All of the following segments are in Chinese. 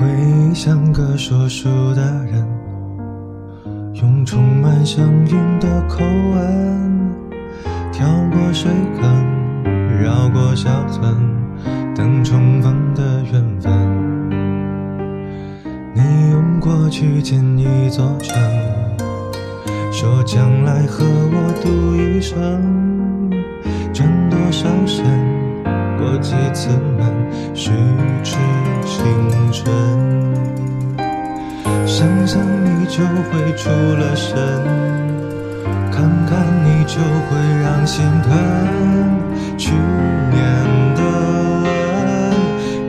回忆像个说书的人，用充满乡音的口吻，跳过水坑，绕过小村，等重逢的缘分。你用过去建一座城，说将来和我赌一生，转多少身，过几次门，虚掷青春。想想你就会出了神，看看你就会让心疼。去年的吻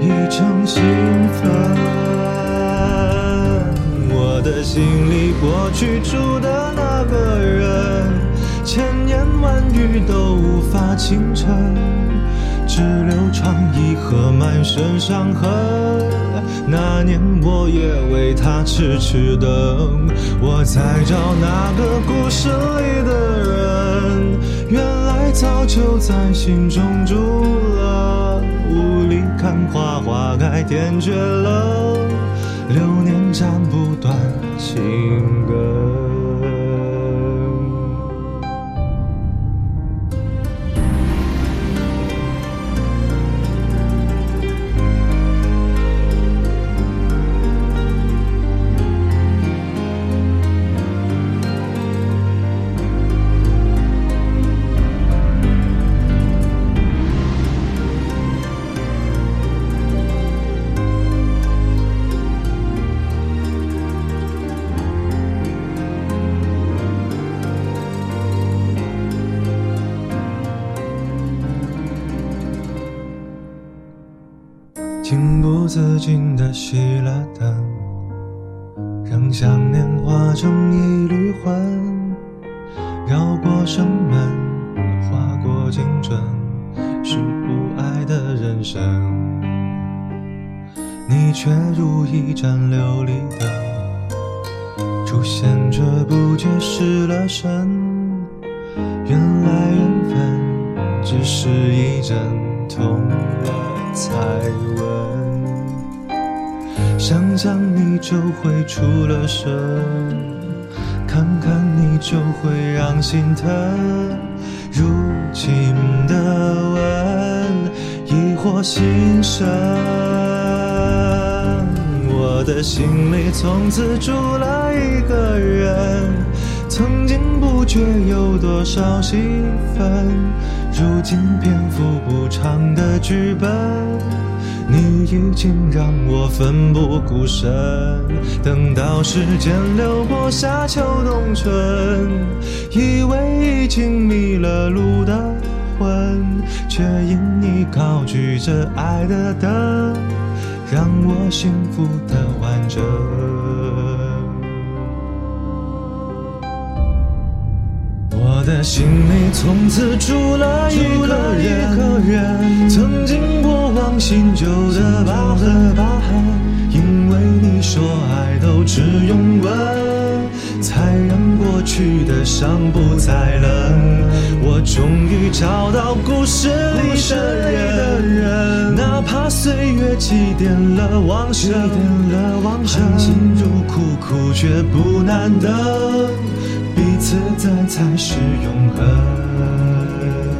已成兴奋。我的心里过去住的那个人，千言万语都无法倾城，只留长遗和满身伤痕。那年我也为他痴痴等，我在找那个故事里的人，原来早就在心中住了。雾里看花，花开天绝了，流年斩不断情根。情不自禁地熄了灯，让想念化成一缕魂，绕过生门，划过青春，是不爱的人生。你却如一盏琉璃灯，出现却不觉失了神。原来缘分只是一阵痛了才闻。想想你就会出了神，看看你就会让心疼。如今的吻疑惑心声，我的心里从此住了一个人。曾经不觉有多少戏份，如今篇幅不长的剧本，你已经让我奋不顾身。等到时间流过夏秋冬春，以为已经迷了路的魂，却因你高举着爱的灯，让我幸福的完整。的心里从此住了一个人，曾经过往新旧的疤痕，因为你说爱都只用吻，才让过去的伤不再冷。我终于找到故事里的人，哪怕岁月祭奠了往事，含辛茹苦苦却不难等。彼此在，才是永恒。